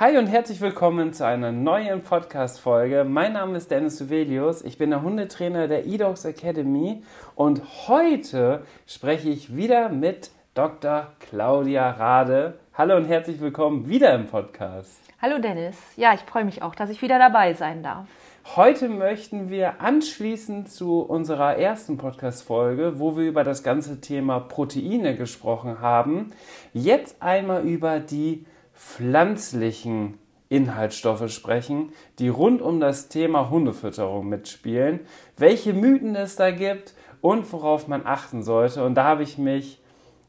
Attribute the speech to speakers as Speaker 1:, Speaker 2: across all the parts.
Speaker 1: Hi und herzlich willkommen zu einer neuen Podcast-Folge. Mein Name ist Dennis Suvelius. Ich bin der Hundetrainer der eDogs Academy und heute spreche ich wieder mit Dr. Claudia Rade. Hallo und herzlich willkommen wieder im Podcast.
Speaker 2: Hallo Dennis. Ja, ich freue mich auch, dass ich wieder dabei sein darf.
Speaker 1: Heute möchten wir anschließend zu unserer ersten Podcast-Folge, wo wir über das ganze Thema Proteine gesprochen haben, jetzt einmal über die pflanzlichen Inhaltsstoffe sprechen, die rund um das Thema Hundefütterung mitspielen, welche Mythen es da gibt und worauf man achten sollte. Und da habe ich mich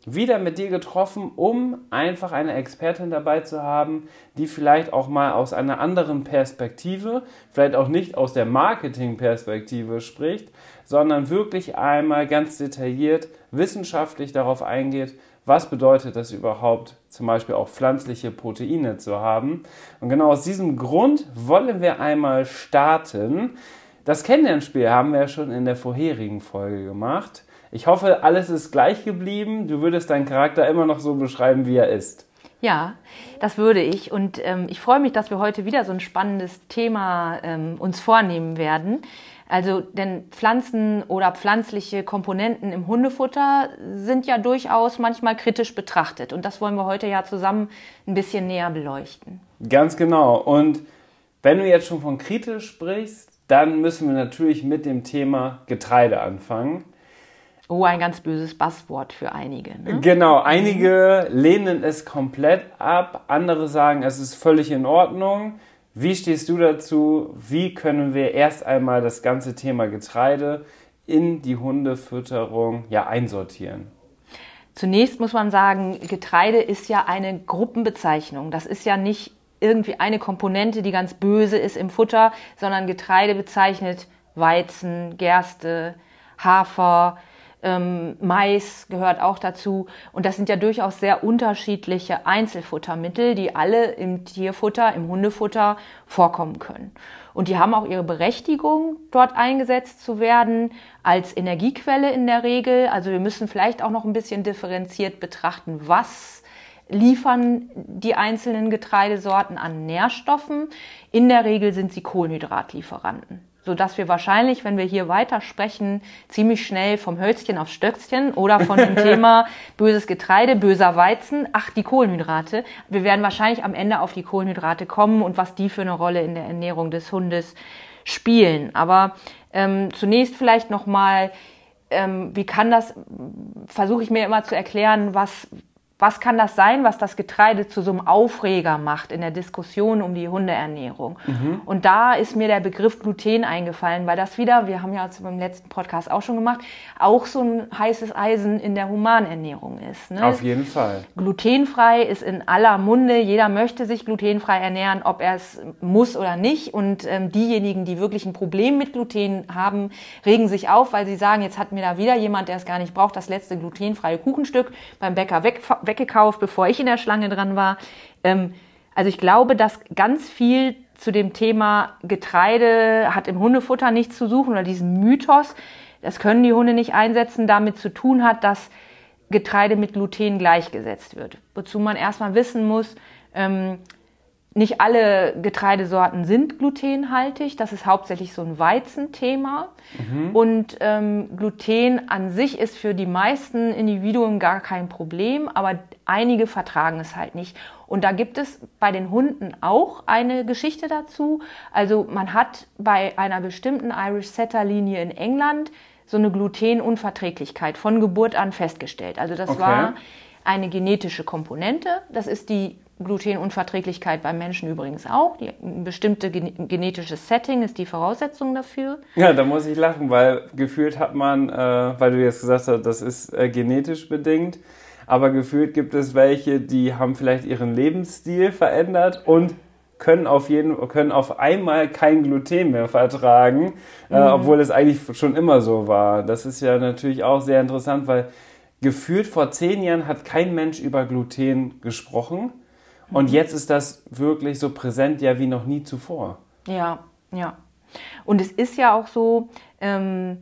Speaker 1: wieder mit dir getroffen, um einfach eine Expertin dabei zu haben, die vielleicht auch mal aus einer anderen Perspektive, vielleicht auch nicht aus der Marketing-Perspektive spricht, sondern wirklich einmal ganz detailliert wissenschaftlich darauf eingeht, was bedeutet das überhaupt, zum Beispiel auch pflanzliche Proteine zu haben. Und genau aus diesem Grund wollen wir einmal starten. Das Kennenlernspiel haben wir ja schon in der vorherigen Folge gemacht. Ich hoffe, alles ist gleich geblieben. Du würdest deinen Charakter immer noch so beschreiben, wie er ist.
Speaker 2: Ja, das würde ich. Und ähm, ich freue mich, dass wir heute wieder so ein spannendes Thema ähm, uns vornehmen werden. Also, denn Pflanzen oder pflanzliche Komponenten im Hundefutter sind ja durchaus manchmal kritisch betrachtet. Und das wollen wir heute ja zusammen ein bisschen näher beleuchten.
Speaker 1: Ganz genau. Und wenn du jetzt schon von kritisch sprichst, dann müssen wir natürlich mit dem Thema Getreide anfangen.
Speaker 2: Oh, ein ganz böses Basswort für einige. Ne?
Speaker 1: Genau, einige lehnen es komplett ab, andere sagen, es ist völlig in Ordnung. Wie stehst du dazu? Wie können wir erst einmal das ganze Thema Getreide in die Hundefütterung ja, einsortieren?
Speaker 2: Zunächst muss man sagen, Getreide ist ja eine Gruppenbezeichnung. Das ist ja nicht irgendwie eine Komponente, die ganz böse ist im Futter, sondern Getreide bezeichnet Weizen, Gerste, Hafer, ähm, Mais gehört auch dazu. Und das sind ja durchaus sehr unterschiedliche Einzelfuttermittel, die alle im Tierfutter, im Hundefutter vorkommen können. Und die haben auch ihre Berechtigung, dort eingesetzt zu werden, als Energiequelle in der Regel. Also wir müssen vielleicht auch noch ein bisschen differenziert betrachten, was liefern die einzelnen Getreidesorten an Nährstoffen. In der Regel sind sie Kohlenhydratlieferanten sodass wir wahrscheinlich, wenn wir hier weiter sprechen, ziemlich schnell vom Hölzchen aufs Stöckchen oder von dem Thema böses Getreide, böser Weizen, ach, die Kohlenhydrate. Wir werden wahrscheinlich am Ende auf die Kohlenhydrate kommen und was die für eine Rolle in der Ernährung des Hundes spielen. Aber ähm, zunächst vielleicht nochmal, ähm, wie kann das, versuche ich mir immer zu erklären, was, was kann das sein, was das Getreide zu so einem Aufreger macht in der Diskussion um die Hundeernährung? Mhm. Und da ist mir der Begriff Gluten eingefallen, weil das wieder, wir haben ja beim letzten Podcast auch schon gemacht, auch so ein heißes Eisen in der Humanernährung ist.
Speaker 1: Ne? Auf jeden Fall.
Speaker 2: Glutenfrei ist in aller Munde. Jeder möchte sich glutenfrei ernähren, ob er es muss oder nicht. Und ähm, diejenigen, die wirklich ein Problem mit Gluten haben, regen sich auf, weil sie sagen, jetzt hat mir da wieder jemand, der es gar nicht braucht, das letzte glutenfreie Kuchenstück beim Bäcker weg weggekauft, bevor ich in der Schlange dran war. Ähm, also ich glaube, dass ganz viel zu dem Thema Getreide hat im Hundefutter nichts zu suchen oder diesen Mythos, das können die Hunde nicht einsetzen, damit zu tun hat, dass Getreide mit Gluten gleichgesetzt wird. Wozu man erstmal wissen muss, ähm, nicht alle Getreidesorten sind glutenhaltig. Das ist hauptsächlich so ein Weizenthema. Mhm. Und ähm, Gluten an sich ist für die meisten Individuen gar kein Problem, aber einige vertragen es halt nicht. Und da gibt es bei den Hunden auch eine Geschichte dazu. Also man hat bei einer bestimmten Irish Setter Linie in England so eine Glutenunverträglichkeit von Geburt an festgestellt. Also das okay. war eine genetische Komponente. Das ist die Glutenunverträglichkeit beim Menschen übrigens auch. Die, ein bestimmtes genetisches Setting ist die Voraussetzung dafür.
Speaker 1: Ja, da muss ich lachen, weil gefühlt hat man, äh, weil du jetzt gesagt hast, das ist äh, genetisch bedingt, aber gefühlt gibt es welche, die haben vielleicht ihren Lebensstil verändert und können auf jeden können auf einmal kein Gluten mehr vertragen, äh, mhm. obwohl es eigentlich schon immer so war. Das ist ja natürlich auch sehr interessant, weil gefühlt vor zehn Jahren hat kein Mensch über Gluten gesprochen und mhm. jetzt ist das wirklich so präsent ja wie noch nie zuvor.
Speaker 2: Ja, ja. Und es ist ja auch so, ähm,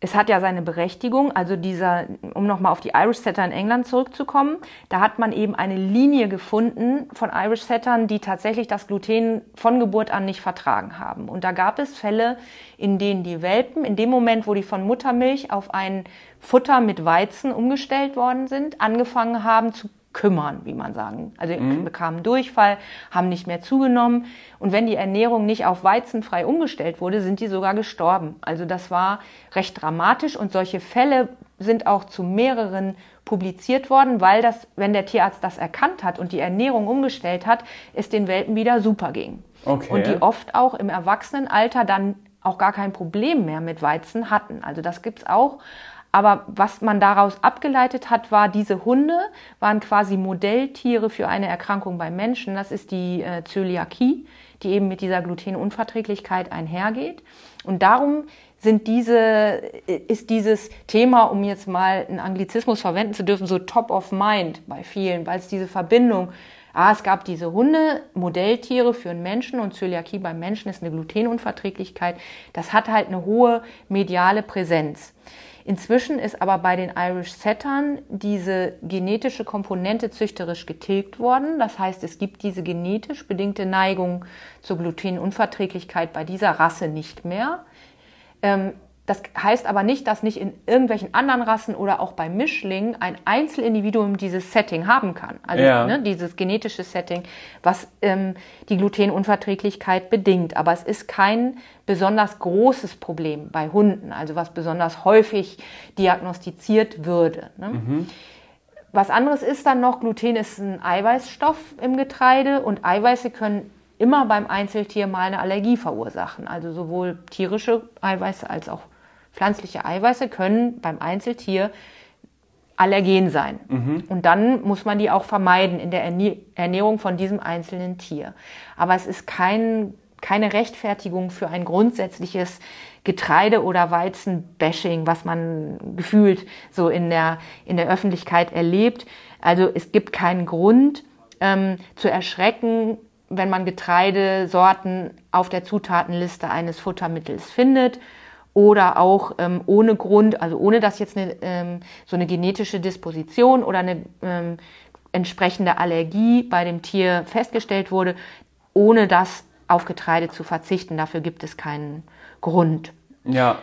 Speaker 2: es hat ja seine Berechtigung, also dieser, um nochmal auf die Irish Setter in England zurückzukommen, da hat man eben eine Linie gefunden von Irish Settern, die tatsächlich das Gluten von Geburt an nicht vertragen haben. Und da gab es Fälle, in denen die Welpen, in dem Moment, wo die von Muttermilch auf ein Futter mit Weizen umgestellt worden sind, angefangen haben zu kümmern, wie man sagen. Also mhm. bekamen Durchfall, haben nicht mehr zugenommen. Und wenn die Ernährung nicht auf weizenfrei umgestellt wurde, sind die sogar gestorben. Also das war recht dramatisch und solche Fälle sind auch zu mehreren publiziert worden, weil das, wenn der Tierarzt das erkannt hat und die Ernährung umgestellt hat, es den Welpen wieder super ging. Okay. Und die oft auch im Erwachsenenalter dann auch gar kein Problem mehr mit Weizen hatten. Also das gibt's auch. Aber was man daraus abgeleitet hat, war, diese Hunde waren quasi Modelltiere für eine Erkrankung beim Menschen. Das ist die äh, Zöliakie, die eben mit dieser Glutenunverträglichkeit einhergeht. Und darum sind diese, äh, ist dieses Thema, um jetzt mal einen Anglizismus verwenden zu dürfen, so top of mind bei vielen, weil es diese Verbindung Ah, es gab diese Hunde, Modelltiere für einen Menschen und Zöliakie beim Menschen ist eine Glutenunverträglichkeit. Das hat halt eine hohe mediale Präsenz. Inzwischen ist aber bei den Irish Settern diese genetische Komponente züchterisch getilgt worden. Das heißt, es gibt diese genetisch bedingte Neigung zur Glutenunverträglichkeit bei dieser Rasse nicht mehr. Ähm, das heißt aber nicht, dass nicht in irgendwelchen anderen Rassen oder auch bei Mischlingen ein Einzelindividuum dieses Setting haben kann. Also ja. ne, dieses genetische Setting, was ähm, die Glutenunverträglichkeit bedingt. Aber es ist kein besonders großes Problem bei Hunden, also was besonders häufig diagnostiziert würde. Ne? Mhm. Was anderes ist dann noch, Gluten ist ein Eiweißstoff im Getreide und Eiweiße können immer beim Einzeltier mal eine Allergie verursachen. Also sowohl tierische Eiweiße als auch pflanzliche Eiweiße können beim Einzeltier allergen sein. Mhm. Und dann muss man die auch vermeiden in der Ernährung von diesem einzelnen Tier. Aber es ist kein, keine Rechtfertigung für ein grundsätzliches Getreide- oder Weizen-Bashing, was man gefühlt so in der, in der Öffentlichkeit erlebt. Also es gibt keinen Grund ähm, zu erschrecken, wenn man Getreidesorten auf der Zutatenliste eines Futtermittels findet oder auch ähm, ohne Grund, also ohne dass jetzt eine, ähm, so eine genetische Disposition oder eine ähm, entsprechende Allergie bei dem Tier festgestellt wurde, ohne das auf Getreide zu verzichten. Dafür gibt es keinen Grund.
Speaker 1: Ja.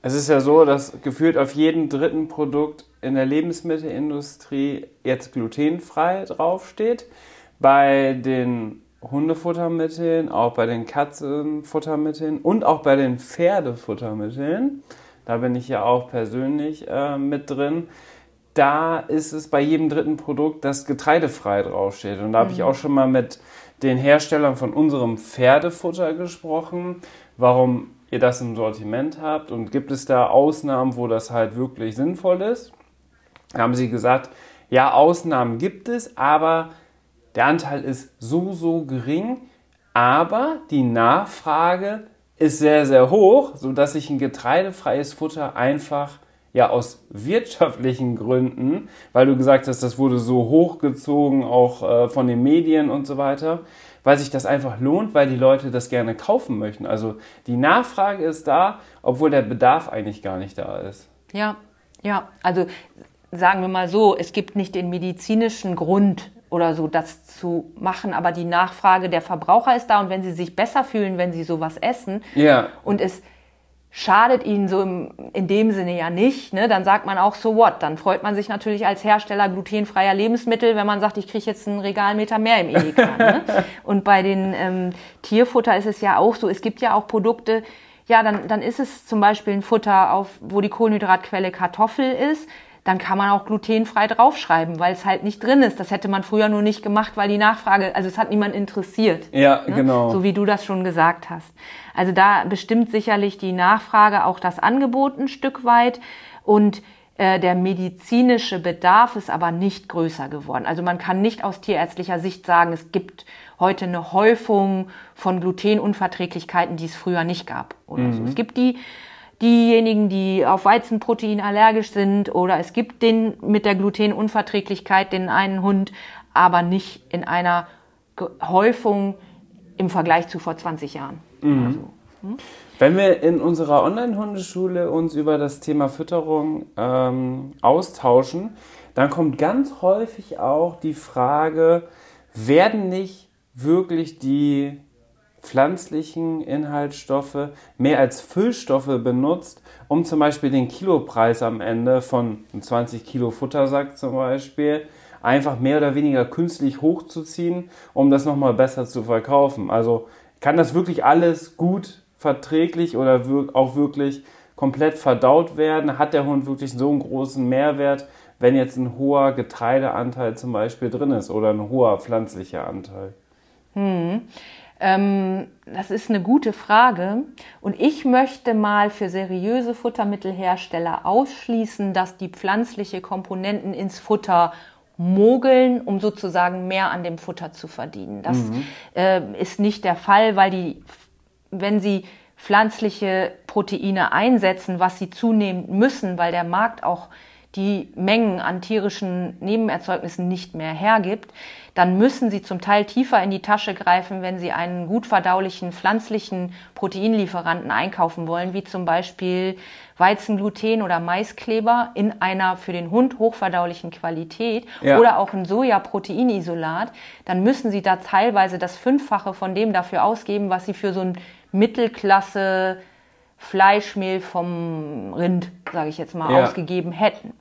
Speaker 1: Es ist ja so, dass gefühlt auf jedem dritten Produkt in der Lebensmittelindustrie jetzt glutenfrei draufsteht. Bei den Hundefuttermitteln, auch bei den Katzenfuttermitteln und auch bei den Pferdefuttermitteln. Da bin ich ja auch persönlich äh, mit drin. Da ist es bei jedem dritten Produkt, das getreidefrei draufsteht. Und da habe ich mhm. auch schon mal mit den Herstellern von unserem Pferdefutter gesprochen, warum ihr das im Sortiment habt und gibt es da Ausnahmen, wo das halt wirklich sinnvoll ist. Da haben sie gesagt, ja, Ausnahmen gibt es, aber der Anteil ist so, so gering, aber die Nachfrage ist sehr, sehr hoch, sodass sich ein getreidefreies Futter einfach ja aus wirtschaftlichen Gründen, weil du gesagt hast, das wurde so hochgezogen, auch äh, von den Medien und so weiter, weil sich das einfach lohnt, weil die Leute das gerne kaufen möchten. Also die Nachfrage ist da, obwohl der Bedarf eigentlich gar nicht da ist.
Speaker 2: Ja, ja, also sagen wir mal so, es gibt nicht den medizinischen Grund, oder so das zu machen, aber die Nachfrage der Verbraucher ist da und wenn sie sich besser fühlen, wenn sie sowas essen
Speaker 1: ja.
Speaker 2: und es schadet ihnen so im, in dem Sinne ja nicht, ne, dann sagt man auch so what, dann freut man sich natürlich als Hersteller glutenfreier Lebensmittel, wenn man sagt, ich kriege jetzt einen Regalmeter mehr im Edeka. ne? Und bei den ähm, Tierfutter ist es ja auch so, es gibt ja auch Produkte, ja, dann, dann ist es zum Beispiel ein Futter, auf, wo die Kohlenhydratquelle Kartoffel ist dann kann man auch glutenfrei draufschreiben, weil es halt nicht drin ist. Das hätte man früher nur nicht gemacht, weil die Nachfrage, also es hat niemand interessiert.
Speaker 1: Ja, ne? genau.
Speaker 2: So wie du das schon gesagt hast. Also da bestimmt sicherlich die Nachfrage auch das Angebot ein Stück weit und äh, der medizinische Bedarf ist aber nicht größer geworden. Also man kann nicht aus tierärztlicher Sicht sagen, es gibt heute eine Häufung von Glutenunverträglichkeiten, die es früher nicht gab. Oder mhm. so. Es gibt die, diejenigen, die auf Weizenprotein allergisch sind oder es gibt den mit der Glutenunverträglichkeit den einen Hund, aber nicht in einer Häufung im Vergleich zu vor 20 Jahren. Mhm. Also,
Speaker 1: hm? Wenn wir in unserer Online-Hundeschule uns über das Thema Fütterung ähm, austauschen, dann kommt ganz häufig auch die Frage, werden nicht wirklich die pflanzlichen Inhaltsstoffe mehr als Füllstoffe benutzt, um zum Beispiel den Kilopreis am Ende von 20 Kilo Futtersack zum Beispiel einfach mehr oder weniger künstlich hochzuziehen, um das nochmal besser zu verkaufen. Also kann das wirklich alles gut verträglich oder auch wirklich komplett verdaut werden? Hat der Hund wirklich so einen großen Mehrwert, wenn jetzt ein hoher Getreideanteil zum Beispiel drin ist oder ein hoher pflanzlicher Anteil?
Speaker 2: Hm. Ähm, das ist eine gute Frage. Und ich möchte mal für seriöse Futtermittelhersteller ausschließen, dass die pflanzliche Komponenten ins Futter mogeln, um sozusagen mehr an dem Futter zu verdienen. Das mhm. äh, ist nicht der Fall, weil die wenn sie pflanzliche Proteine einsetzen, was sie zunehmend müssen, weil der Markt auch die Mengen an tierischen Nebenerzeugnissen nicht mehr hergibt, dann müssen sie zum Teil tiefer in die Tasche greifen, wenn sie einen gut verdaulichen pflanzlichen Proteinlieferanten einkaufen wollen, wie zum Beispiel Weizengluten oder Maiskleber in einer für den Hund hochverdaulichen Qualität ja. oder auch ein Sojaproteinisolat, dann müssen sie da teilweise das Fünffache von dem dafür ausgeben, was sie für so ein Mittelklasse Fleischmehl vom Rind, sage ich jetzt mal, ja. ausgegeben hätten.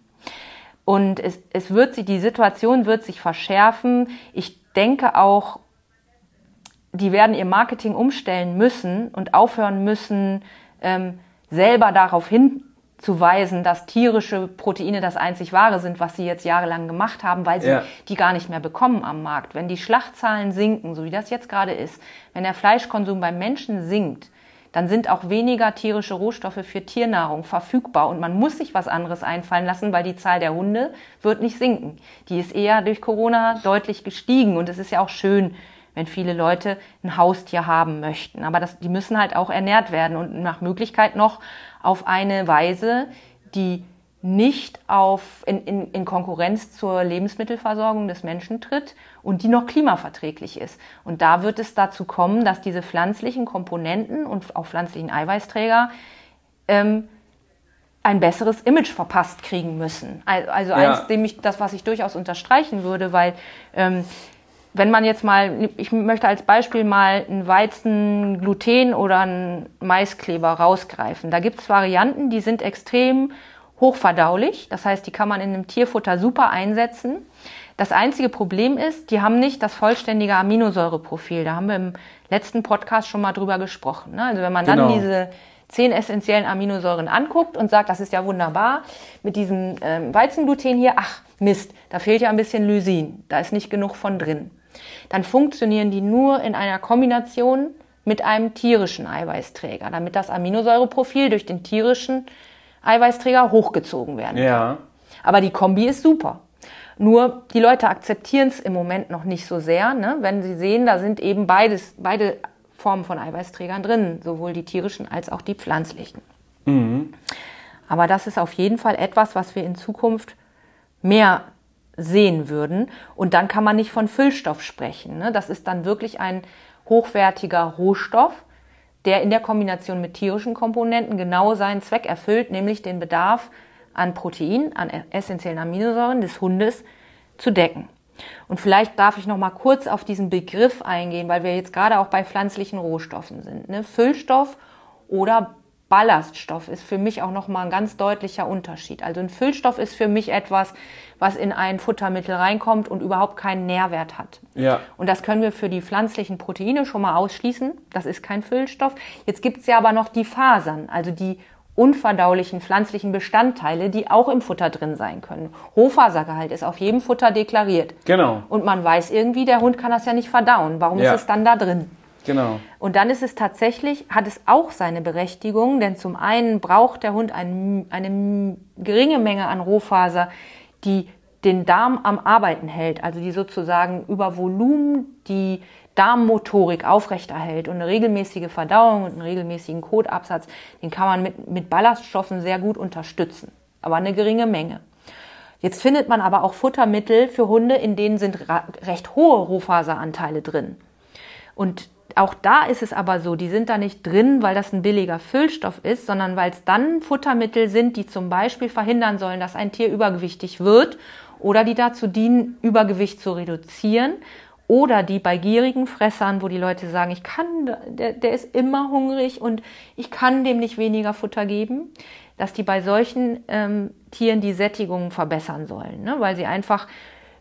Speaker 2: Und es, es wird sich, die Situation wird sich verschärfen. Ich denke auch, die werden ihr Marketing umstellen müssen und aufhören müssen, ähm, selber darauf hinzuweisen, dass tierische Proteine das einzig wahre sind, was sie jetzt jahrelang gemacht haben, weil sie ja. die gar nicht mehr bekommen am Markt. Wenn die Schlachtzahlen sinken, so wie das jetzt gerade ist, wenn der Fleischkonsum beim Menschen sinkt, dann sind auch weniger tierische Rohstoffe für Tiernahrung verfügbar und man muss sich was anderes einfallen lassen, weil die Zahl der Hunde wird nicht sinken. Die ist eher durch Corona deutlich gestiegen und es ist ja auch schön, wenn viele Leute ein Haustier haben möchten. Aber das, die müssen halt auch ernährt werden und nach Möglichkeit noch auf eine Weise, die nicht auf, in, in, in Konkurrenz zur Lebensmittelversorgung des Menschen tritt und die noch klimaverträglich ist. Und da wird es dazu kommen, dass diese pflanzlichen Komponenten und auch pflanzlichen Eiweißträger ähm, ein besseres Image verpasst kriegen müssen. Also ja. eins, dem ich, das, was ich durchaus unterstreichen würde, weil ähm, wenn man jetzt mal, ich möchte als Beispiel mal einen Weizengluten oder einen Maiskleber rausgreifen. Da gibt es Varianten, die sind extrem hochverdaulich. Das heißt, die kann man in einem Tierfutter super einsetzen. Das einzige Problem ist, die haben nicht das vollständige Aminosäureprofil. Da haben wir im letzten Podcast schon mal drüber gesprochen. Ne? Also wenn man genau. dann diese zehn essentiellen Aminosäuren anguckt und sagt, das ist ja wunderbar mit diesem ähm, Weizengluten hier, ach Mist, da fehlt ja ein bisschen Lysin, da ist nicht genug von drin dann funktionieren die nur in einer Kombination mit einem tierischen Eiweißträger, damit das Aminosäureprofil durch den tierischen Eiweißträger hochgezogen werden kann. Ja. Aber die Kombi ist super. Nur die Leute akzeptieren es im Moment noch nicht so sehr, ne? wenn sie sehen, da sind eben beides, beide Formen von Eiweißträgern drin, sowohl die tierischen als auch die pflanzlichen. Mhm. Aber das ist auf jeden Fall etwas, was wir in Zukunft mehr sehen würden. Und dann kann man nicht von Füllstoff sprechen. Ne? Das ist dann wirklich ein hochwertiger Rohstoff, der in der Kombination mit tierischen Komponenten genau seinen Zweck erfüllt, nämlich den Bedarf an Protein, an essentiellen Aminosäuren des Hundes zu decken. Und vielleicht darf ich noch mal kurz auf diesen Begriff eingehen, weil wir jetzt gerade auch bei pflanzlichen Rohstoffen sind. Ne? Füllstoff oder Ballaststoff ist für mich auch nochmal ein ganz deutlicher Unterschied. Also ein Füllstoff ist für mich etwas, was in ein Futtermittel reinkommt und überhaupt keinen Nährwert hat. Ja. Und das können wir für die pflanzlichen Proteine schon mal ausschließen. Das ist kein Füllstoff. Jetzt gibt es ja aber noch die Fasern, also die unverdaulichen pflanzlichen Bestandteile, die auch im Futter drin sein können. Hochfasergehalt ist auf jedem Futter deklariert. Genau. Und man weiß irgendwie, der Hund kann das ja nicht verdauen. Warum ja. ist es dann da drin? Genau. Und dann ist es tatsächlich, hat es auch seine Berechtigung, denn zum einen braucht der Hund ein, eine geringe Menge an Rohfaser, die den Darm am Arbeiten hält, also die sozusagen über Volumen die Darmmotorik aufrechterhält und eine regelmäßige Verdauung und einen regelmäßigen Kotabsatz, den kann man mit, mit Ballaststoffen sehr gut unterstützen. Aber eine geringe Menge. Jetzt findet man aber auch Futtermittel für Hunde, in denen sind recht hohe Rohfaseranteile drin. Und auch da ist es aber so, die sind da nicht drin, weil das ein billiger Füllstoff ist, sondern weil es dann Futtermittel sind, die zum Beispiel verhindern sollen, dass ein Tier übergewichtig wird oder die dazu dienen, Übergewicht zu reduzieren oder die bei gierigen Fressern, wo die Leute sagen, ich kann, der, der ist immer hungrig und ich kann dem nicht weniger Futter geben, dass die bei solchen ähm, Tieren die Sättigung verbessern sollen, ne? weil sie einfach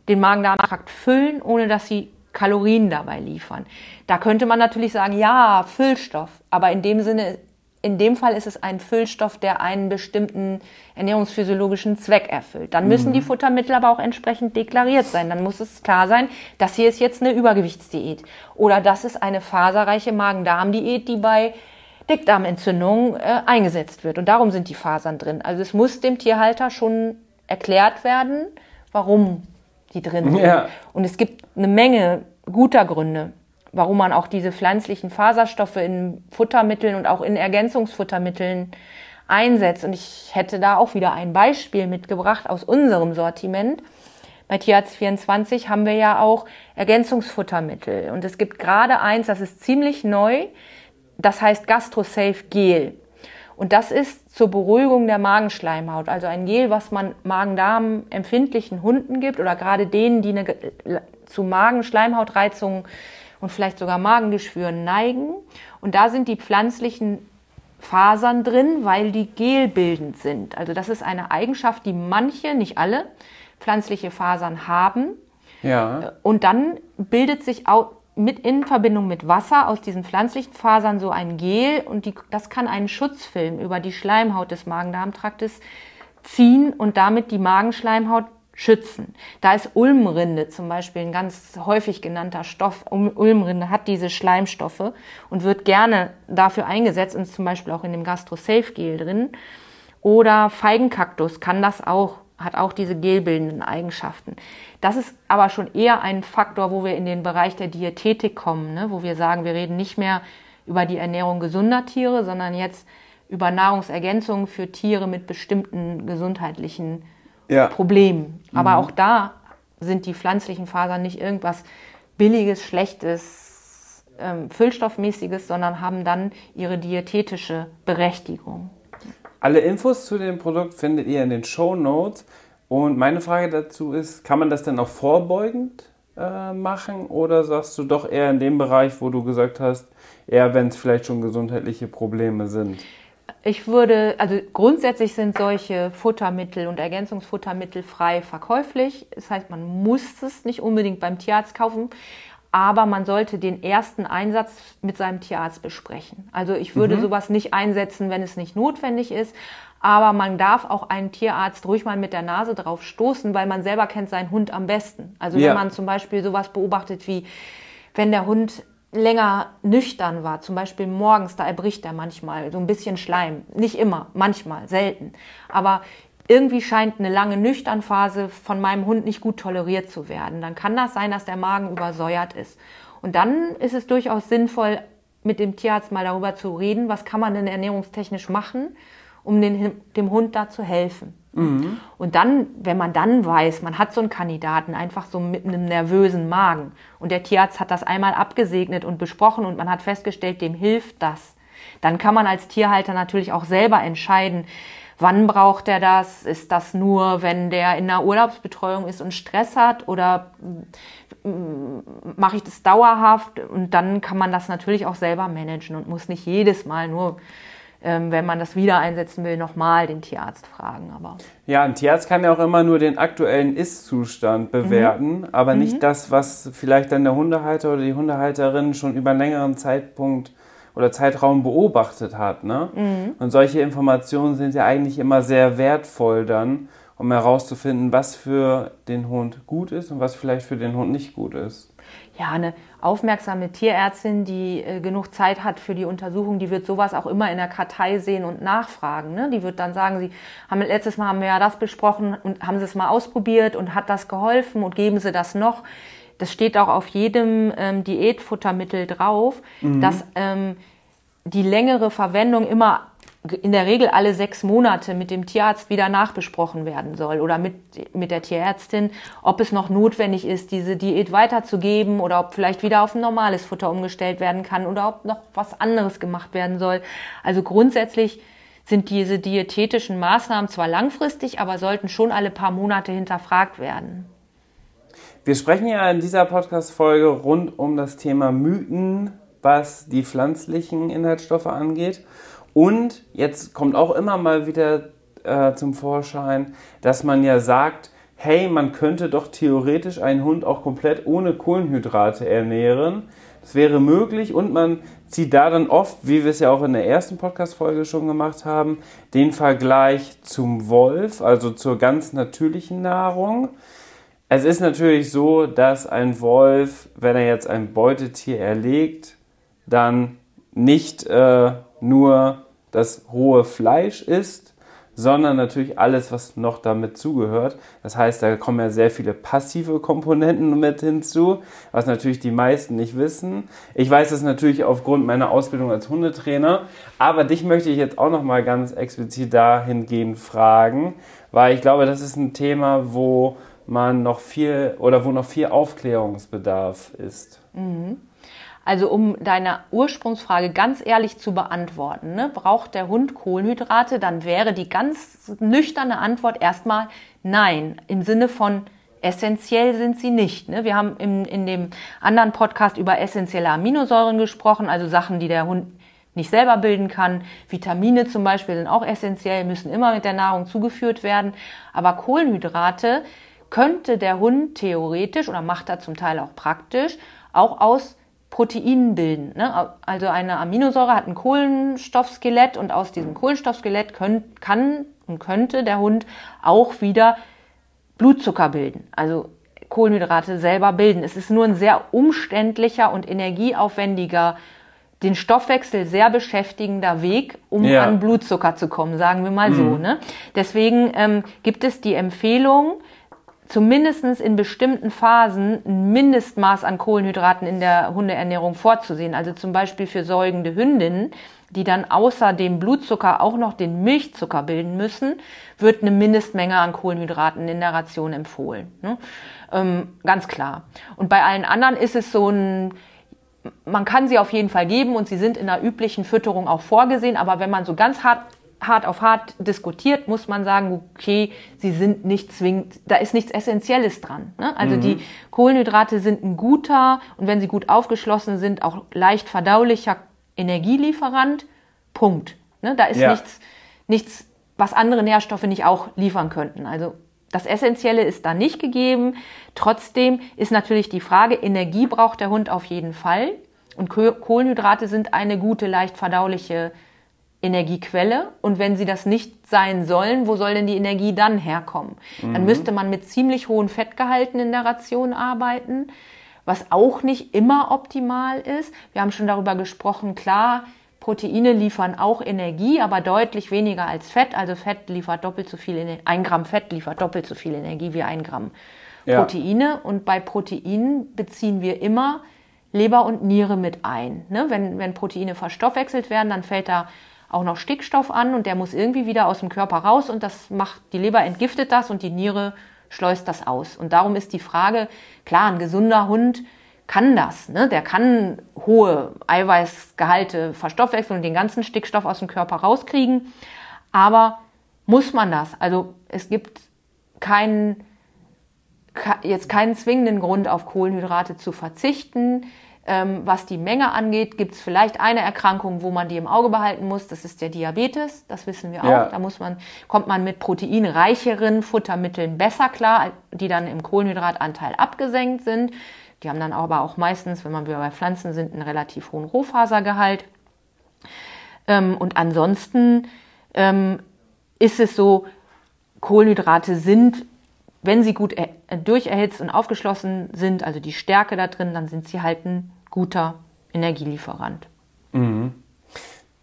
Speaker 2: den Magen-Darm-Trakt füllen, ohne dass sie Kalorien dabei liefern. Da könnte man natürlich sagen, ja, Füllstoff, aber in dem Sinne in dem Fall ist es ein Füllstoff, der einen bestimmten ernährungsphysiologischen Zweck erfüllt. Dann müssen mhm. die Futtermittel aber auch entsprechend deklariert sein. Dann muss es klar sein, das hier ist jetzt eine Übergewichtsdiät oder das ist eine faserreiche Magen-Darm-Diät, die bei Dickdarmentzündungen äh, eingesetzt wird. Und darum sind die Fasern drin. Also es muss dem Tierhalter schon erklärt werden, warum die drin sind. Ja. Und es gibt eine Menge guter Gründe, warum man auch diese pflanzlichen Faserstoffe in Futtermitteln und auch in Ergänzungsfuttermitteln einsetzt. Und ich hätte da auch wieder ein Beispiel mitgebracht aus unserem Sortiment. Bei Tierarzt 24 haben wir ja auch Ergänzungsfuttermittel. Und es gibt gerade eins, das ist ziemlich neu. Das heißt GastroSafe Gel. Und das ist zur Beruhigung der Magenschleimhaut. Also ein Gel, was man Magen-Darm empfindlichen Hunden gibt oder gerade denen, die eine, zu Magenschleimhautreizungen und vielleicht sogar Magengeschwüren neigen. Und da sind die pflanzlichen Fasern drin, weil die gelbildend sind. Also das ist eine Eigenschaft, die manche, nicht alle, pflanzliche Fasern haben. Ja. Und dann bildet sich auch mit in Verbindung mit Wasser aus diesen pflanzlichen Fasern so ein Gel und die, das kann einen Schutzfilm über die Schleimhaut des Magen-Darm-Traktes ziehen und damit die Magenschleimhaut schützen. Da ist Ulmrinde zum Beispiel ein ganz häufig genannter Stoff. Ulmrinde hat diese Schleimstoffe und wird gerne dafür eingesetzt und ist zum Beispiel auch in dem Gastro-Safe Gel drin. Oder Feigenkaktus kann das auch, hat auch diese gelbildenden Eigenschaften. Das ist aber schon eher ein Faktor, wo wir in den Bereich der Diätetik kommen, ne? wo wir sagen, wir reden nicht mehr über die Ernährung gesunder Tiere, sondern jetzt über Nahrungsergänzungen für Tiere mit bestimmten gesundheitlichen ja. Problem. Aber mhm. auch da sind die pflanzlichen Fasern nicht irgendwas billiges, schlechtes, ähm, Füllstoffmäßiges, sondern haben dann ihre diätetische Berechtigung.
Speaker 1: Alle Infos zu dem Produkt findet ihr in den Show Notes. Und meine Frage dazu ist, kann man das denn auch vorbeugend äh, machen oder sagst du doch eher in dem Bereich, wo du gesagt hast, eher wenn es vielleicht schon gesundheitliche Probleme sind?
Speaker 2: Ich würde, also grundsätzlich sind solche Futtermittel und Ergänzungsfuttermittel frei verkäuflich. Das heißt, man muss es nicht unbedingt beim Tierarzt kaufen, aber man sollte den ersten Einsatz mit seinem Tierarzt besprechen. Also ich würde mhm. sowas nicht einsetzen, wenn es nicht notwendig ist. Aber man darf auch einen Tierarzt ruhig mal mit der Nase drauf stoßen, weil man selber kennt seinen Hund am besten. Also ja. wenn man zum Beispiel sowas beobachtet wie, wenn der Hund länger nüchtern war, zum Beispiel morgens, da erbricht er manchmal so ein bisschen Schleim. Nicht immer, manchmal, selten. Aber irgendwie scheint eine lange Nüchternphase von meinem Hund nicht gut toleriert zu werden. Dann kann das sein, dass der Magen übersäuert ist. Und dann ist es durchaus sinnvoll, mit dem Tierarzt mal darüber zu reden, was kann man denn ernährungstechnisch machen, um den, dem Hund da zu helfen. Mhm. Und dann, wenn man dann weiß, man hat so einen Kandidaten einfach so mit einem nervösen Magen und der Tierarzt hat das einmal abgesegnet und besprochen und man hat festgestellt, dem hilft das, dann kann man als Tierhalter natürlich auch selber entscheiden, wann braucht er das? Ist das nur, wenn der in einer Urlaubsbetreuung ist und Stress hat oder mm, mache ich das dauerhaft? Und dann kann man das natürlich auch selber managen und muss nicht jedes Mal nur ähm, wenn man das wieder einsetzen will, nochmal den Tierarzt fragen. Aber
Speaker 1: ja, ein Tierarzt kann ja auch immer nur den aktuellen Ist-Zustand bewerten, mhm. aber nicht mhm. das, was vielleicht dann der Hundehalter oder die Hundehalterin schon über einen längeren Zeitpunkt oder Zeitraum beobachtet hat. Ne? Mhm. Und solche Informationen sind ja eigentlich immer sehr wertvoll dann, um herauszufinden, was für den Hund gut ist und was vielleicht für den Hund nicht gut ist.
Speaker 2: Ja, eine aufmerksame Tierärztin, die äh, genug Zeit hat für die Untersuchung, die wird sowas auch immer in der Kartei sehen und nachfragen. Ne? Die wird dann sagen, sie haben letztes Mal haben wir ja das besprochen und haben sie es mal ausprobiert und hat das geholfen und geben sie das noch. das steht auch auf jedem ähm, Diätfuttermittel drauf, mhm. dass ähm, die längere Verwendung immer in der Regel alle sechs Monate mit dem Tierarzt wieder nachbesprochen werden soll oder mit, mit der Tierärztin, ob es noch notwendig ist, diese Diät weiterzugeben oder ob vielleicht wieder auf ein normales Futter umgestellt werden kann oder ob noch was anderes gemacht werden soll. Also grundsätzlich sind diese diätetischen Maßnahmen zwar langfristig, aber sollten schon alle paar Monate hinterfragt werden.
Speaker 1: Wir sprechen ja in dieser Podcast-Folge rund um das Thema Mythen, was die pflanzlichen Inhaltsstoffe angeht. Und jetzt kommt auch immer mal wieder äh, zum Vorschein, dass man ja sagt, hey, man könnte doch theoretisch einen Hund auch komplett ohne Kohlenhydrate ernähren. Das wäre möglich und man zieht da dann oft, wie wir es ja auch in der ersten Podcast-Folge schon gemacht haben, den Vergleich zum Wolf, also zur ganz natürlichen Nahrung. Es ist natürlich so, dass ein Wolf, wenn er jetzt ein Beutetier erlegt, dann nicht äh, nur das rohe Fleisch isst, sondern natürlich alles, was noch damit zugehört. Das heißt, da kommen ja sehr viele passive Komponenten mit hinzu, was natürlich die meisten nicht wissen. Ich weiß es natürlich aufgrund meiner Ausbildung als Hundetrainer, aber dich möchte ich jetzt auch noch mal ganz explizit dahingehend fragen, weil ich glaube, das ist ein Thema, wo man noch viel oder wo noch viel Aufklärungsbedarf ist.
Speaker 2: Mhm. Also um deine Ursprungsfrage ganz ehrlich zu beantworten, ne, braucht der Hund Kohlenhydrate, dann wäre die ganz nüchterne Antwort erstmal nein, im Sinne von essentiell sind sie nicht. Ne? Wir haben in, in dem anderen Podcast über essentielle Aminosäuren gesprochen, also Sachen, die der Hund nicht selber bilden kann. Vitamine zum Beispiel sind auch essentiell, müssen immer mit der Nahrung zugeführt werden. Aber Kohlenhydrate könnte der Hund theoretisch oder macht er zum Teil auch praktisch auch aus Proteinen bilden. Ne? Also eine Aminosäure hat ein Kohlenstoffskelett und aus diesem Kohlenstoffskelett können, kann und könnte der Hund auch wieder Blutzucker bilden. Also Kohlenhydrate selber bilden. Es ist nur ein sehr umständlicher und energieaufwendiger, den Stoffwechsel sehr beschäftigender Weg, um ja. an Blutzucker zu kommen, sagen wir mal mhm. so. Ne? Deswegen ähm, gibt es die Empfehlung, zumindest in bestimmten Phasen ein Mindestmaß an Kohlenhydraten in der Hundeernährung vorzusehen. Also zum Beispiel für säugende Hündinnen, die dann außer dem Blutzucker auch noch den Milchzucker bilden müssen, wird eine Mindestmenge an Kohlenhydraten in der Ration empfohlen. Ne? Ähm, ganz klar. Und bei allen anderen ist es so ein man kann sie auf jeden Fall geben und sie sind in der üblichen Fütterung auch vorgesehen, aber wenn man so ganz hart hart auf hart diskutiert, muss man sagen, okay, sie sind nicht zwingend, da ist nichts Essentielles dran. Ne? Also mhm. die Kohlenhydrate sind ein guter und wenn sie gut aufgeschlossen sind, auch leicht verdaulicher Energielieferant. Punkt. Ne? Da ist ja. nichts, nichts, was andere Nährstoffe nicht auch liefern könnten. Also das Essentielle ist da nicht gegeben. Trotzdem ist natürlich die Frage, Energie braucht der Hund auf jeden Fall. Und Kohlenhydrate sind eine gute, leicht verdauliche Energiequelle und wenn sie das nicht sein sollen, wo soll denn die Energie dann herkommen? Mhm. Dann müsste man mit ziemlich hohen Fettgehalten in der Ration arbeiten, was auch nicht immer optimal ist. Wir haben schon darüber gesprochen, klar, Proteine liefern auch Energie, aber deutlich weniger als Fett. Also Fett liefert doppelt so viel, Energie, ein Gramm Fett liefert doppelt so viel Energie wie ein Gramm ja. Proteine. Und bei Proteinen beziehen wir immer Leber und Niere mit ein. Ne? Wenn, wenn Proteine verstoffwechselt werden, dann fällt da auch noch Stickstoff an und der muss irgendwie wieder aus dem Körper raus und das macht, die Leber entgiftet das und die Niere schleust das aus. Und darum ist die Frage, klar, ein gesunder Hund kann das, ne? der kann hohe Eiweißgehalte verstoffwechseln und den ganzen Stickstoff aus dem Körper rauskriegen, aber muss man das? Also es gibt keinen, jetzt keinen zwingenden Grund auf Kohlenhydrate zu verzichten. Ähm, was die Menge angeht, gibt es vielleicht eine Erkrankung, wo man die im Auge behalten muss. Das ist der Diabetes. Das wissen wir auch. Ja. Da muss man, kommt man mit proteinreicheren Futtermitteln besser klar, die dann im Kohlenhydratanteil abgesenkt sind. Die haben dann aber auch meistens, wenn man wieder bei Pflanzen sind, einen relativ hohen Rohfasergehalt. Ähm, und ansonsten ähm, ist es so, Kohlenhydrate sind wenn sie gut durcherhitzt und aufgeschlossen sind, also die Stärke da drin, dann sind sie halt ein guter Energielieferant.
Speaker 1: Mhm.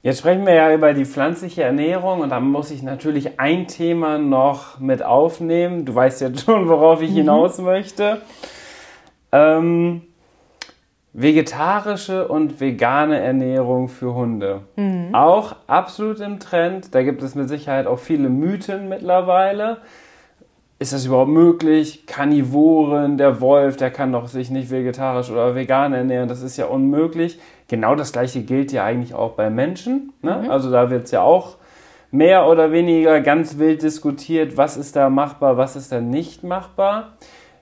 Speaker 1: Jetzt sprechen wir ja über die pflanzliche Ernährung und da muss ich natürlich ein Thema noch mit aufnehmen. Du weißt ja schon, worauf ich mhm. hinaus möchte. Ähm, vegetarische und vegane Ernährung für Hunde. Mhm. Auch absolut im Trend. Da gibt es mit Sicherheit auch viele Mythen mittlerweile. Ist das überhaupt möglich? Karnivoren, der Wolf, der kann doch sich nicht vegetarisch oder vegan ernähren. Das ist ja unmöglich. Genau das gleiche gilt ja eigentlich auch bei Menschen. Ne? Mhm. Also da wird es ja auch mehr oder weniger ganz wild diskutiert, was ist da machbar, was ist da nicht machbar.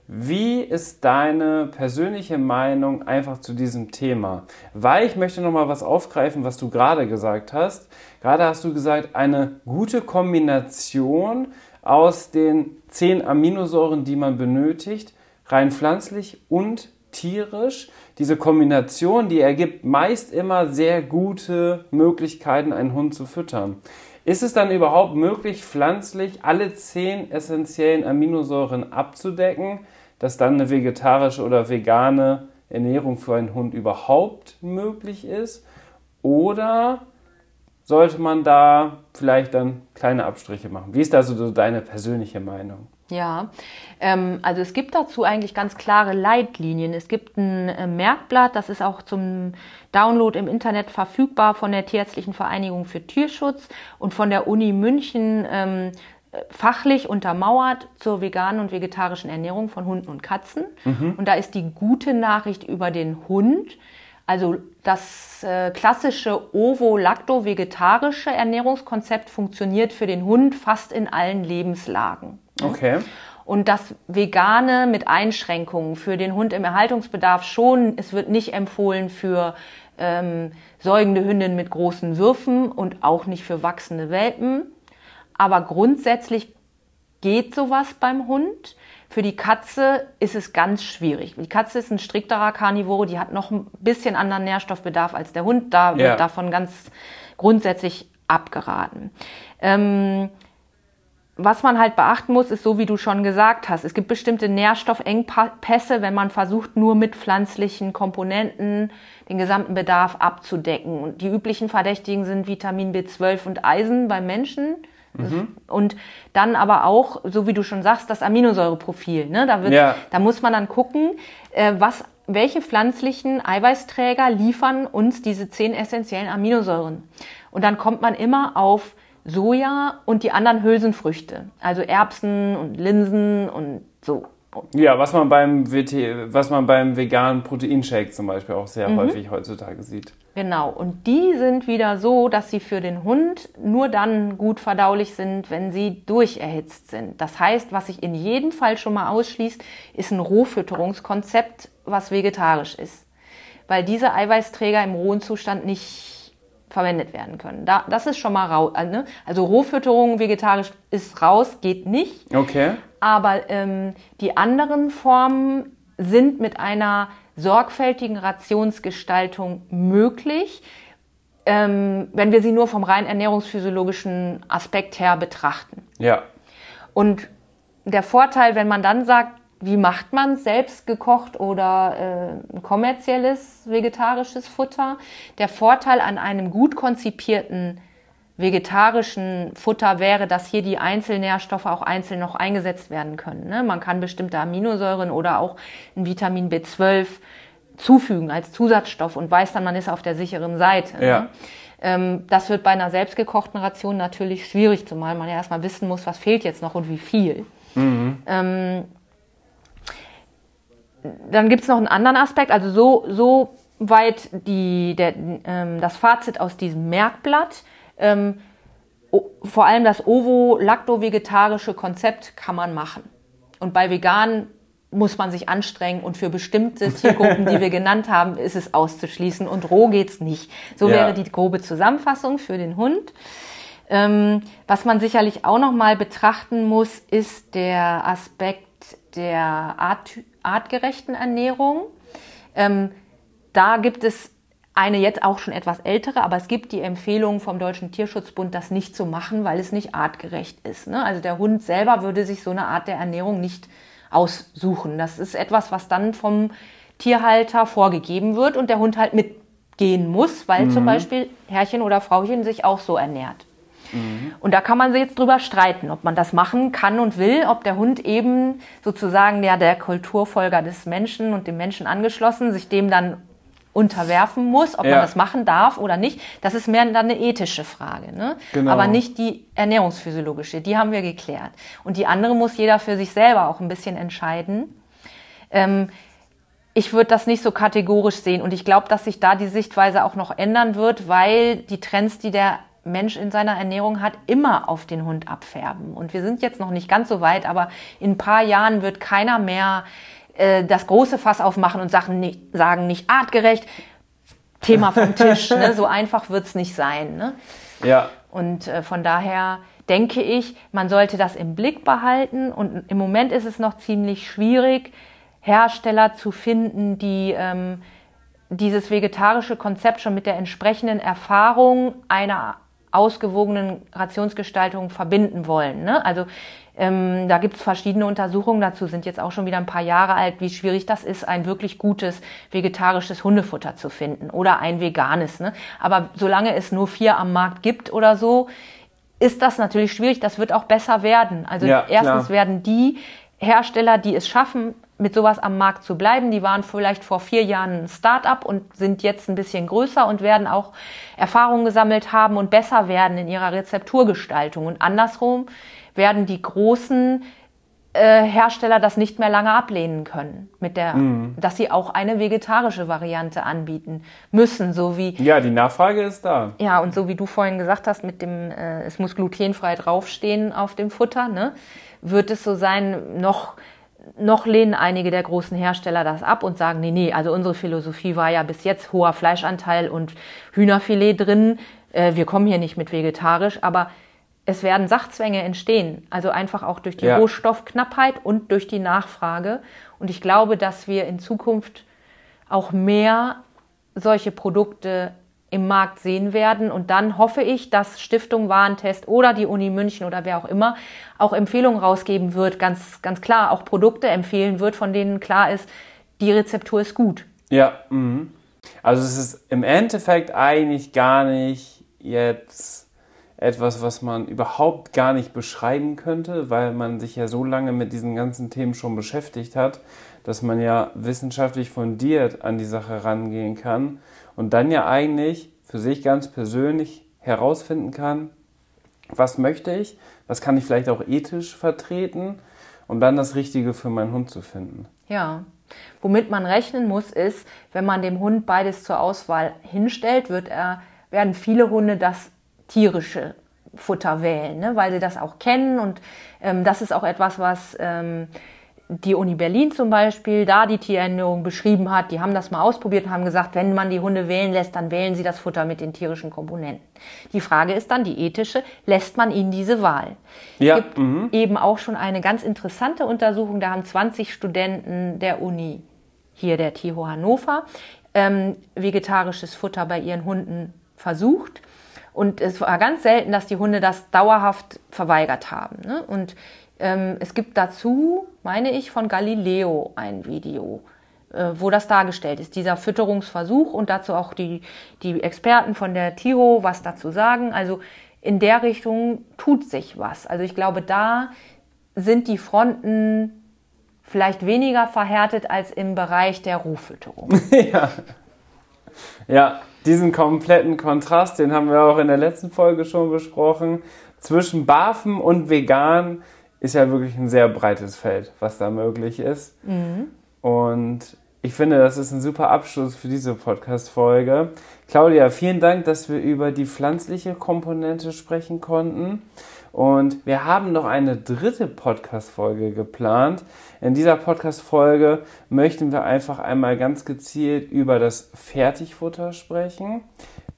Speaker 1: Wie ist deine persönliche Meinung einfach zu diesem Thema? Weil ich möchte noch mal was aufgreifen, was du gerade gesagt hast. Gerade hast du gesagt, eine gute Kombination aus den zehn Aminosäuren, die man benötigt, rein pflanzlich und tierisch. Diese Kombination, die ergibt meist immer sehr gute Möglichkeiten, einen Hund zu füttern. Ist es dann überhaupt möglich, pflanzlich alle zehn essentiellen Aminosäuren abzudecken, dass dann eine vegetarische oder vegane Ernährung für einen Hund überhaupt möglich ist? Oder sollte man da vielleicht dann kleine Abstriche machen? Wie ist da so deine persönliche Meinung?
Speaker 2: Ja, ähm, also es gibt dazu eigentlich ganz klare Leitlinien. Es gibt ein äh, Merkblatt, das ist auch zum Download im Internet verfügbar von der Tierärztlichen Vereinigung für Tierschutz und von der Uni München ähm, fachlich untermauert zur veganen und vegetarischen Ernährung von Hunden und Katzen. Mhm. Und da ist die gute Nachricht über den Hund. Also das äh, klassische ovo-lacto-vegetarische Ernährungskonzept funktioniert für den Hund fast in allen Lebenslagen.
Speaker 1: Okay.
Speaker 2: Und das Vegane mit Einschränkungen für den Hund im Erhaltungsbedarf schon. Es wird nicht empfohlen für ähm, säugende Hündinnen mit großen Würfen und auch nicht für wachsende Welpen. Aber grundsätzlich geht sowas beim Hund. Für die Katze ist es ganz schwierig. Die Katze ist ein strikterer Karnivore, die hat noch ein bisschen anderen Nährstoffbedarf als der Hund. Da wird davon ganz grundsätzlich abgeraten. Ähm, was man halt beachten muss, ist so, wie du schon gesagt hast. Es gibt bestimmte Nährstoffengpässe, wenn man versucht, nur mit pflanzlichen Komponenten den gesamten Bedarf abzudecken. Und die üblichen Verdächtigen sind Vitamin B12 und Eisen beim Menschen. Mhm. Und dann aber auch, so wie du schon sagst, das Aminosäureprofil. Ne? Da, wird, ja. da muss man dann gucken, äh, was, welche pflanzlichen Eiweißträger liefern uns diese zehn essentiellen Aminosäuren. Und dann kommt man immer auf Soja und die anderen Hülsenfrüchte, also Erbsen und Linsen und so.
Speaker 1: Ja, was man beim, WT, was man beim veganen Proteinshake zum Beispiel auch sehr mhm. häufig heutzutage sieht.
Speaker 2: Genau, und die sind wieder so, dass sie für den Hund nur dann gut verdaulich sind, wenn sie durcherhitzt sind. Das heißt, was sich in jedem Fall schon mal ausschließt, ist ein Rohfütterungskonzept, was vegetarisch ist. Weil diese Eiweißträger im rohen Zustand nicht verwendet werden können. Da, das ist schon mal raus. Äh, ne? Also Rohfütterung vegetarisch ist raus, geht nicht.
Speaker 1: Okay.
Speaker 2: Aber ähm, die anderen Formen sind mit einer sorgfältigen Rationsgestaltung möglich, ähm, wenn wir sie nur vom rein ernährungsphysiologischen Aspekt her betrachten.
Speaker 1: Ja.
Speaker 2: Und der Vorteil, wenn man dann sagt, wie macht man selbst gekocht oder äh, kommerzielles vegetarisches Futter? Der Vorteil an einem gut konzipierten vegetarischen Futter wäre, dass hier die Einzelnährstoffe auch einzeln noch eingesetzt werden können. Ne? Man kann bestimmte Aminosäuren oder auch ein Vitamin B12 zufügen als Zusatzstoff und weiß dann, man ist auf der sicheren Seite. Ne?
Speaker 1: Ja. Ne?
Speaker 2: Ähm, das wird bei einer selbstgekochten Ration natürlich schwierig, zumal man ja erstmal wissen muss, was fehlt jetzt noch und wie viel. Mhm. Ähm, dann gibt es noch einen anderen Aspekt, also so, so weit die, der, ähm, das Fazit aus diesem Merkblatt. Ähm, vor allem das ovo-lacto-vegetarische Konzept kann man machen. Und bei vegan muss man sich anstrengen und für bestimmte Tiergruppen, die wir genannt haben, ist es auszuschließen und roh geht's nicht. So ja. wäre die grobe Zusammenfassung für den Hund. Ähm, was man sicherlich auch noch mal betrachten muss, ist der Aspekt der Art, artgerechten Ernährung. Ähm, da gibt es eine jetzt auch schon etwas ältere, aber es gibt die Empfehlung vom Deutschen Tierschutzbund, das nicht zu machen, weil es nicht artgerecht ist. Ne? Also der Hund selber würde sich so eine Art der Ernährung nicht aussuchen. Das ist etwas, was dann vom Tierhalter vorgegeben wird und der Hund halt mitgehen muss, weil mhm. zum Beispiel Herrchen oder Frauchen sich auch so ernährt. Mhm. Und da kann man sich jetzt drüber streiten, ob man das machen kann und will, ob der Hund eben sozusagen ja der Kulturfolger des Menschen und dem Menschen angeschlossen sich dem dann unterwerfen muss, ob ja. man das machen darf oder nicht. Das ist mehr dann eine ethische Frage, ne? Genau. aber nicht die ernährungsphysiologische. Die haben wir geklärt. Und die andere muss jeder für sich selber auch ein bisschen entscheiden. Ähm, ich würde das nicht so kategorisch sehen und ich glaube, dass sich da die Sichtweise auch noch ändern wird, weil die Trends, die der Mensch in seiner Ernährung hat, immer auf den Hund abfärben. Und wir sind jetzt noch nicht ganz so weit, aber in ein paar Jahren wird keiner mehr äh, das große Fass aufmachen und Sachen nicht, sagen, nicht artgerecht. Thema vom Tisch. ne? So einfach wird's nicht sein. Ne?
Speaker 1: Ja.
Speaker 2: Und äh, von daher denke ich, man sollte das im Blick behalten. Und im Moment ist es noch ziemlich schwierig, Hersteller zu finden, die ähm, dieses vegetarische Konzept schon mit der entsprechenden Erfahrung einer ausgewogenen Rationsgestaltung verbinden wollen. Ne? Also ähm, da gibt es verschiedene Untersuchungen dazu, sind jetzt auch schon wieder ein paar Jahre alt, wie schwierig das ist, ein wirklich gutes vegetarisches Hundefutter zu finden oder ein veganes. Ne? Aber solange es nur vier am Markt gibt oder so, ist das natürlich schwierig. Das wird auch besser werden. Also ja, erstens klar. werden die Hersteller, die es schaffen, mit sowas am Markt zu bleiben. Die waren vielleicht vor vier Jahren ein Start-up und sind jetzt ein bisschen größer und werden auch Erfahrungen gesammelt haben und besser werden in ihrer Rezepturgestaltung. Und andersrum werden die großen äh, Hersteller das nicht mehr lange ablehnen können, mit der, mm. dass sie auch eine vegetarische Variante anbieten müssen, so wie
Speaker 1: ja die Nachfrage ist da.
Speaker 2: Ja und so wie du vorhin gesagt hast, mit dem äh, es muss glutenfrei draufstehen auf dem Futter, ne, wird es so sein noch noch lehnen einige der großen Hersteller das ab und sagen, nee, nee, also unsere Philosophie war ja bis jetzt hoher Fleischanteil und Hühnerfilet drin. Äh, wir kommen hier nicht mit vegetarisch, aber es werden Sachzwänge entstehen. Also einfach auch durch die ja. Rohstoffknappheit und durch die Nachfrage. Und ich glaube, dass wir in Zukunft auch mehr solche Produkte im Markt sehen werden. Und dann hoffe ich, dass Stiftung Warentest oder die Uni München oder wer auch immer auch Empfehlungen rausgeben wird, ganz, ganz klar auch Produkte empfehlen wird, von denen klar ist, die Rezeptur ist gut.
Speaker 1: Ja, mh. also es ist im Endeffekt eigentlich gar nicht jetzt etwas, was man überhaupt gar nicht beschreiben könnte, weil man sich ja so lange mit diesen ganzen Themen schon beschäftigt hat, dass man ja wissenschaftlich fundiert an die Sache rangehen kann und dann ja eigentlich für sich ganz persönlich herausfinden kann, was möchte ich, was kann ich vielleicht auch ethisch vertreten, um dann das Richtige für meinen Hund zu finden.
Speaker 2: Ja. Womit man rechnen muss, ist, wenn man dem Hund beides zur Auswahl hinstellt, wird er, werden viele Hunde das tierische Futter wählen, ne? weil sie das auch kennen und ähm, das ist auch etwas, was ähm, die Uni Berlin zum Beispiel da die Tierernährung beschrieben hat, die haben das mal ausprobiert und haben gesagt, wenn man die Hunde wählen lässt, dann wählen sie das Futter mit den tierischen Komponenten. Die Frage ist dann die ethische, lässt man ihnen diese Wahl? Ja. Es gibt mhm. eben auch schon eine ganz interessante Untersuchung, da haben 20 Studenten der Uni, hier der TIHO Hannover, ähm, vegetarisches Futter bei ihren Hunden versucht. Und es war ganz selten, dass die Hunde das dauerhaft verweigert haben. Ne? Und ähm, es gibt dazu, meine ich, von Galileo ein Video, äh, wo das dargestellt ist, dieser Fütterungsversuch und dazu auch die, die Experten von der TIHO was dazu sagen. Also in der Richtung tut sich was. Also ich glaube, da sind die Fronten vielleicht weniger verhärtet als im Bereich der Rohfütterung.
Speaker 1: ja. Ja, diesen kompletten Kontrast, den haben wir auch in der letzten Folge schon besprochen, zwischen Barfen und Vegan ist ja wirklich ein sehr breites Feld, was da möglich ist. Mhm. Und ich finde, das ist ein super Abschluss für diese Podcast-Folge. Claudia, vielen Dank, dass wir über die pflanzliche Komponente sprechen konnten. Und wir haben noch eine dritte Podcast-Folge geplant. In dieser Podcast-Folge möchten wir einfach einmal ganz gezielt über das Fertigfutter sprechen,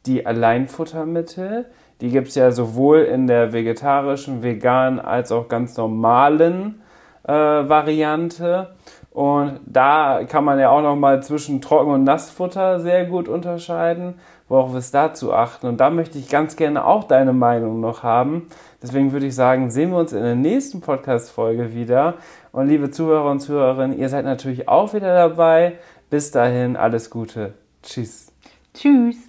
Speaker 1: die Alleinfuttermittel, die gibt es ja sowohl in der vegetarischen, veganen als auch ganz normalen äh, Variante. Und da kann man ja auch noch mal zwischen Trocken- und Nassfutter sehr gut unterscheiden. Worauf ist da zu achten? Und da möchte ich ganz gerne auch deine Meinung noch haben. Deswegen würde ich sagen, sehen wir uns in der nächsten Podcast-Folge wieder. Und liebe Zuhörer und Zuhörerinnen, ihr seid natürlich auch wieder dabei. Bis dahin, alles Gute. Tschüss.
Speaker 2: Tschüss.